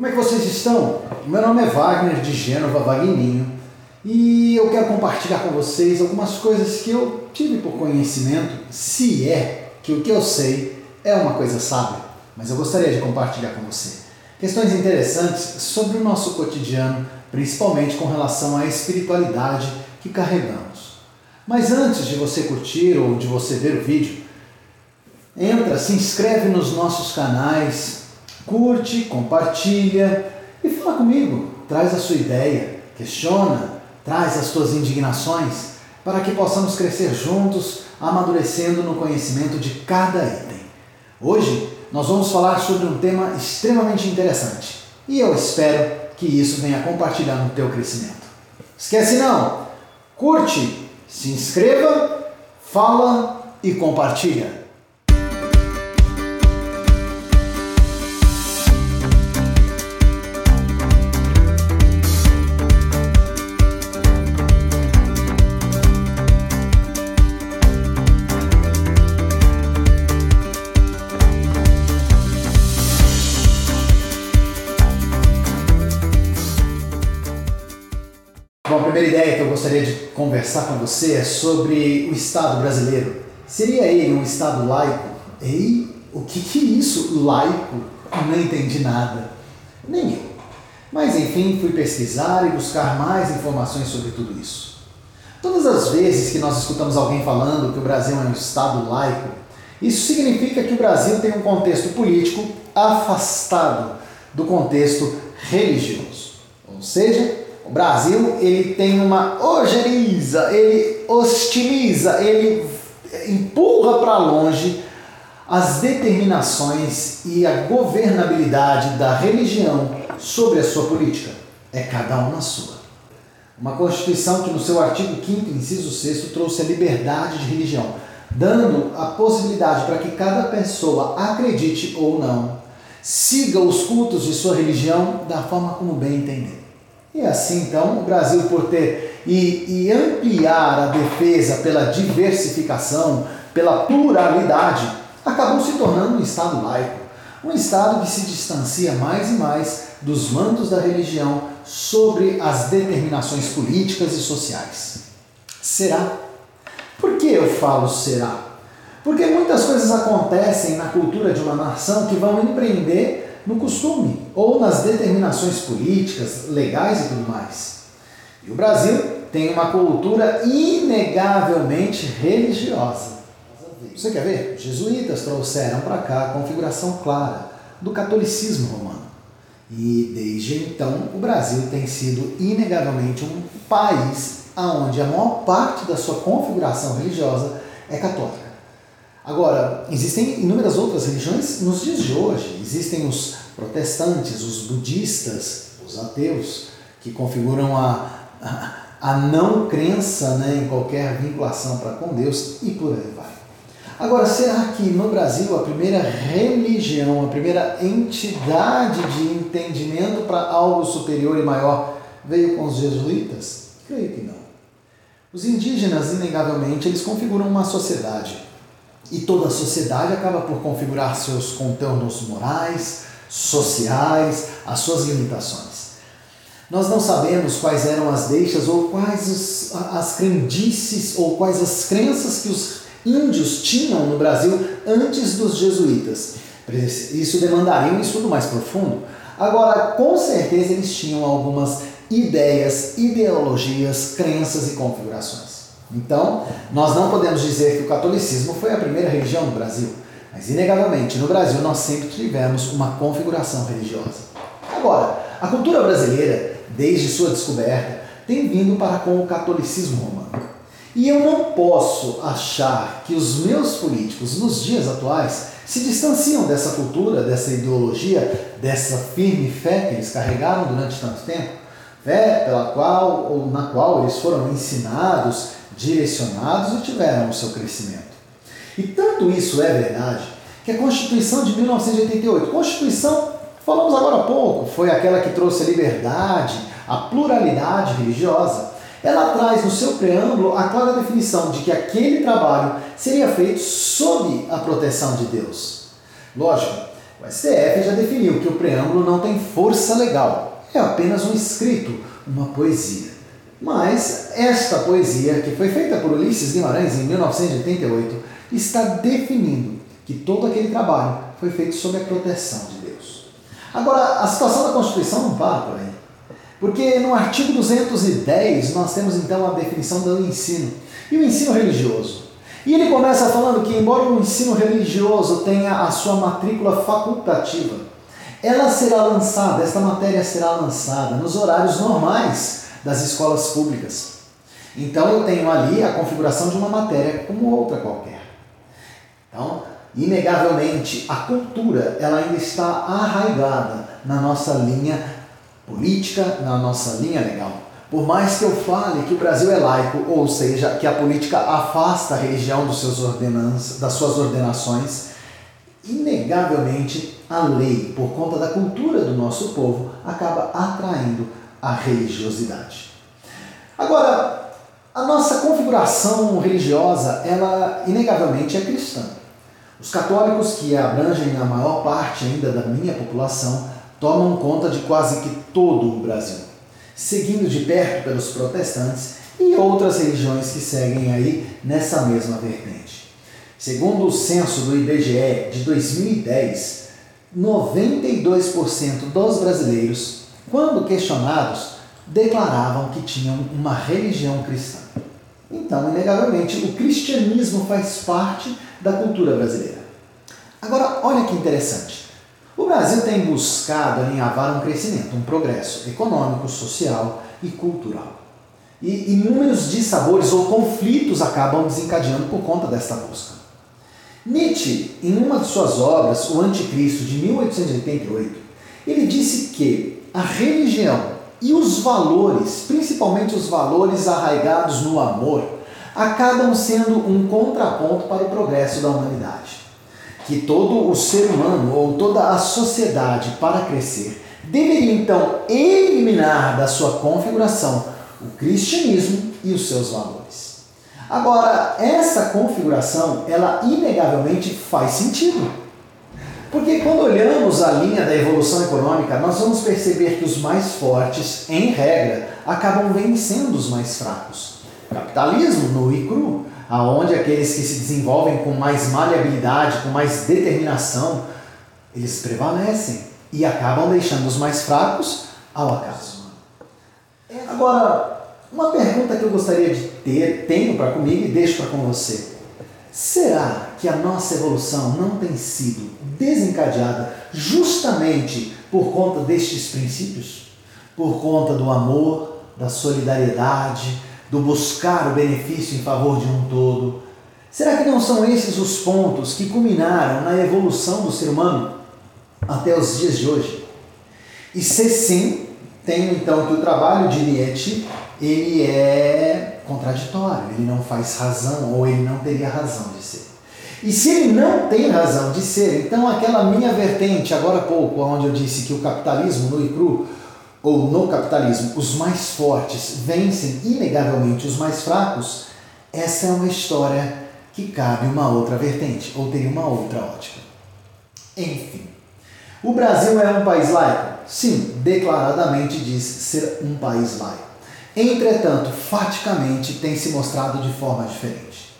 Como é que vocês estão? Meu nome é Wagner de Gênova Vagninho e eu quero compartilhar com vocês algumas coisas que eu tive por conhecimento, se é que o que eu sei é uma coisa sábia, mas eu gostaria de compartilhar com você. Questões interessantes sobre o nosso cotidiano, principalmente com relação à espiritualidade que carregamos. Mas antes de você curtir ou de você ver o vídeo, entra, se inscreve nos nossos canais, curte, compartilha e fala comigo. Traz a sua ideia, questiona, traz as tuas indignações para que possamos crescer juntos, amadurecendo no conhecimento de cada item. Hoje nós vamos falar sobre um tema extremamente interessante e eu espero que isso venha compartilhar no teu crescimento. Esquece não, curte, se inscreva, fala e compartilha. Conversar com você é sobre o Estado brasileiro. Seria ele um Estado laico? Ei, o que, que é isso, laico? Não entendi nada. Nem eu. Mas enfim, fui pesquisar e buscar mais informações sobre tudo isso. Todas as vezes que nós escutamos alguém falando que o Brasil é um Estado laico, isso significa que o Brasil tem um contexto político afastado do contexto religioso. Ou seja, o Brasil ele tem uma ojeriza, ele hostiliza, ele empurra para longe as determinações e a governabilidade da religião sobre a sua política. É cada um na sua. Uma Constituição que no seu artigo 5 inciso 6 trouxe a liberdade de religião, dando a possibilidade para que cada pessoa acredite ou não, siga os cultos de sua religião da forma como bem entender. E assim, então, o Brasil, por ter e, e ampliar a defesa pela diversificação, pela pluralidade, acabou se tornando um Estado laico. Um Estado que se distancia mais e mais dos mandos da religião sobre as determinações políticas e sociais. Será? Por que eu falo será? Porque muitas coisas acontecem na cultura de uma nação que vão empreender no costume ou nas determinações políticas, legais e tudo mais. E o Brasil tem uma cultura inegavelmente religiosa. Você quer ver? Os jesuítas trouxeram para cá a configuração clara do catolicismo romano. E desde então o Brasil tem sido inegavelmente um país onde a maior parte da sua configuração religiosa é católica. Agora, existem inúmeras outras religiões nos dias de hoje. Existem os protestantes, os budistas, os ateus, que configuram a, a, a não crença né, em qualquer vinculação para com Deus e por aí vai. Agora, será que no Brasil a primeira religião, a primeira entidade de entendimento para algo superior e maior veio com os jesuítas? Creio que não. Os indígenas, inegavelmente, eles configuram uma sociedade e toda a sociedade acaba por configurar seus contornos morais, sociais, as suas limitações. Nós não sabemos quais eram as deixas ou quais os, as crendices ou quais as crenças que os índios tinham no Brasil antes dos jesuítas. Isso demandaria um estudo mais profundo. Agora, com certeza eles tinham algumas ideias, ideologias, crenças e configurações. Então, nós não podemos dizer que o catolicismo foi a primeira religião no Brasil, mas inegavelmente no Brasil nós sempre tivemos uma configuração religiosa. Agora, a cultura brasileira, desde sua descoberta, tem vindo para com o catolicismo romano. E eu não posso achar que os meus políticos nos dias atuais se distanciam dessa cultura, dessa ideologia, dessa firme fé que eles carregaram durante tanto tempo, fé pela qual ou na qual eles foram ensinados direcionados e tiveram o seu crescimento. E tanto isso é verdade que a Constituição de 1988, Constituição, falamos agora há pouco, foi aquela que trouxe a liberdade, a pluralidade religiosa. Ela traz no seu preâmbulo a clara definição de que aquele trabalho seria feito sob a proteção de Deus. Lógico, O STF já definiu que o preâmbulo não tem força legal, é apenas um escrito, uma poesia. Mas esta poesia, que foi feita por Ulisses Guimarães em 1988, está definindo que todo aquele trabalho foi feito sob a proteção de Deus. Agora, a situação da Constituição não para por aí. Porque no artigo 210 nós temos então a definição do ensino. E o ensino religioso? E ele começa falando que, embora o ensino religioso tenha a sua matrícula facultativa, ela será lançada, esta matéria será lançada nos horários normais das escolas públicas. Então eu tenho ali a configuração de uma matéria como outra qualquer. Então, inegavelmente, a cultura ela ainda está arraigada na nossa linha política, na nossa linha legal. Por mais que eu fale que o Brasil é laico, ou seja, que a política afasta a religião dos seus das suas ordenações, inegavelmente a lei, por conta da cultura do nosso povo, acaba atraindo a religiosidade. Agora, a nossa configuração religiosa, ela inegavelmente é cristã. Os católicos, que abrangem a maior parte ainda da minha população, tomam conta de quase que todo o Brasil seguindo de perto pelos protestantes e outras religiões que seguem aí nessa mesma vertente. Segundo o censo do IBGE de 2010, 92% dos brasileiros, quando questionados, declaravam que tinham uma religião cristã. Então, inegavelmente, o cristianismo faz parte da cultura brasileira. Agora, olha que interessante. O Brasil tem buscado alinhavar um crescimento, um progresso econômico, social e cultural. E inúmeros dissabores ou conflitos acabam desencadeando por conta desta busca. Nietzsche, em uma de suas obras, O Anticristo, de 1888, ele disse que a religião e os valores, principalmente os valores arraigados no amor, acabam sendo um contraponto para o progresso da humanidade que todo o ser humano ou toda a sociedade, para crescer, deveria então eliminar da sua configuração o cristianismo e os seus valores. Agora, essa configuração, ela inegavelmente faz sentido. Porque quando olhamos a linha da evolução econômica, nós vamos perceber que os mais fortes, em regra, acabam vencendo os mais fracos. Capitalismo no e cru aonde aqueles que se desenvolvem com mais maleabilidade, com mais determinação, eles prevalecem e acabam deixando os mais fracos ao acaso. Agora, uma pergunta que eu gostaria de ter, tenho para comigo e deixo para com você. Será que a nossa evolução não tem sido desencadeada justamente por conta destes princípios? Por conta do amor, da solidariedade, do buscar o benefício em favor de um todo? Será que não são esses os pontos que culminaram na evolução do ser humano até os dias de hoje? E se sim, tenho então que o trabalho de Nietzsche ele é contraditório, ele não faz razão ou ele não teria razão de ser. E se ele não tem razão de ser, então aquela minha vertente, agora há pouco, onde eu disse que o capitalismo no e cru ou no capitalismo, os mais fortes vencem inegavelmente os mais fracos, essa é uma história que cabe uma outra vertente, ou teria uma outra ótica. Enfim, o Brasil é um país laico? Sim, declaradamente diz ser um país laico. Entretanto, faticamente tem se mostrado de forma diferente.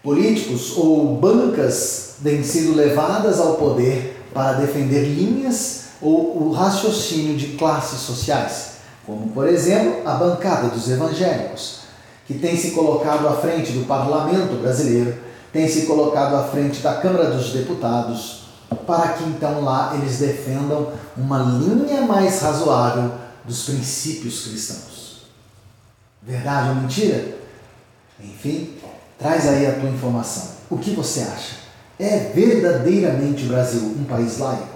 Políticos ou bancas têm sido levadas ao poder para defender linhas ou o raciocínio de classes sociais, como por exemplo a bancada dos evangélicos, que tem se colocado à frente do parlamento brasileiro, tem se colocado à frente da Câmara dos Deputados, para que então lá eles defendam uma linha mais razoável dos princípios cristãos. Verdade ou mentira? Enfim, traz aí a tua informação. O que você acha? É verdadeiramente o Brasil um país laico?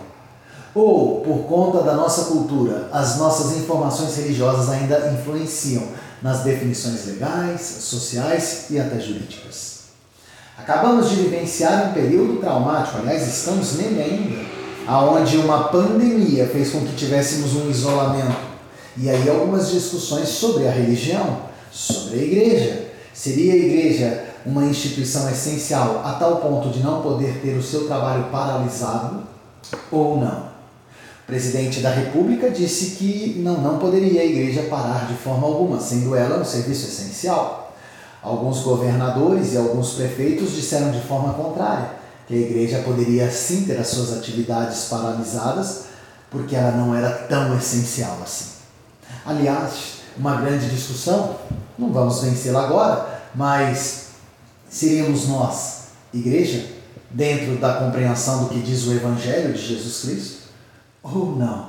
ou por conta da nossa cultura, as nossas informações religiosas ainda influenciam nas definições legais, sociais e até jurídicas. Acabamos de vivenciar um período traumático, aliás, estamos nele ainda, aonde uma pandemia fez com que tivéssemos um isolamento. E aí algumas discussões sobre a religião, sobre a igreja. Seria a igreja uma instituição essencial a tal ponto de não poder ter o seu trabalho paralisado? ou não? O presidente da República disse que não, não poderia a igreja parar de forma alguma, sendo ela um serviço essencial. Alguns governadores e alguns prefeitos disseram de forma contrária, que a igreja poderia sim ter as suas atividades paralisadas, porque ela não era tão essencial assim. Aliás, uma grande discussão, não vamos vencê-la agora, mas seríamos nós, igreja, dentro da compreensão do que diz o Evangelho de Jesus Cristo? Ou não?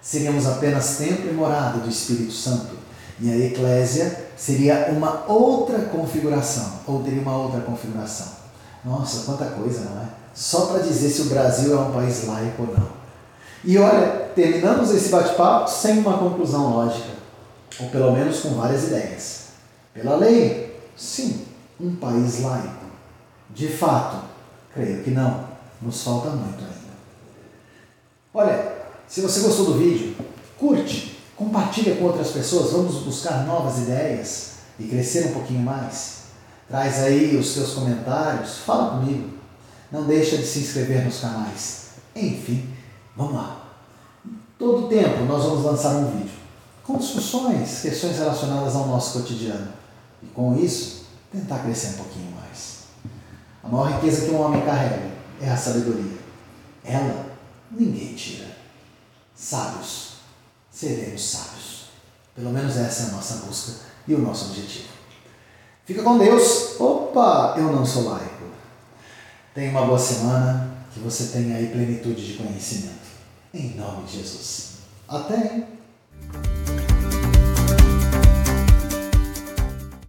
Seríamos apenas templo e morada do Espírito Santo e a eclésia seria uma outra configuração, ou teria uma outra configuração. Nossa, quanta coisa, não é? Só para dizer se o Brasil é um país laico ou não. E olha, terminamos esse bate-papo sem uma conclusão lógica, ou pelo menos com várias ideias. Pela lei, sim, um país laico. De fato, creio que não. Nos falta muito ainda. Olha, se você gostou do vídeo, curte, compartilha com outras pessoas, vamos buscar novas ideias e crescer um pouquinho mais. Traz aí os seus comentários, fala comigo. Não deixa de se inscrever nos canais. Enfim, vamos lá. Todo tempo nós vamos lançar um vídeo com discussões, questões relacionadas ao nosso cotidiano. E com isso, tentar crescer um pouquinho mais. A maior riqueza que um homem carrega é a sabedoria. Ela ninguém tira. Sábios, seremos sábios. Pelo menos essa é a nossa busca e o nosso objetivo. Fica com Deus. Opa, eu não sou laico. Tenha uma boa semana, que você tenha aí plenitude de conhecimento. Em nome de Jesus. Até! Hein?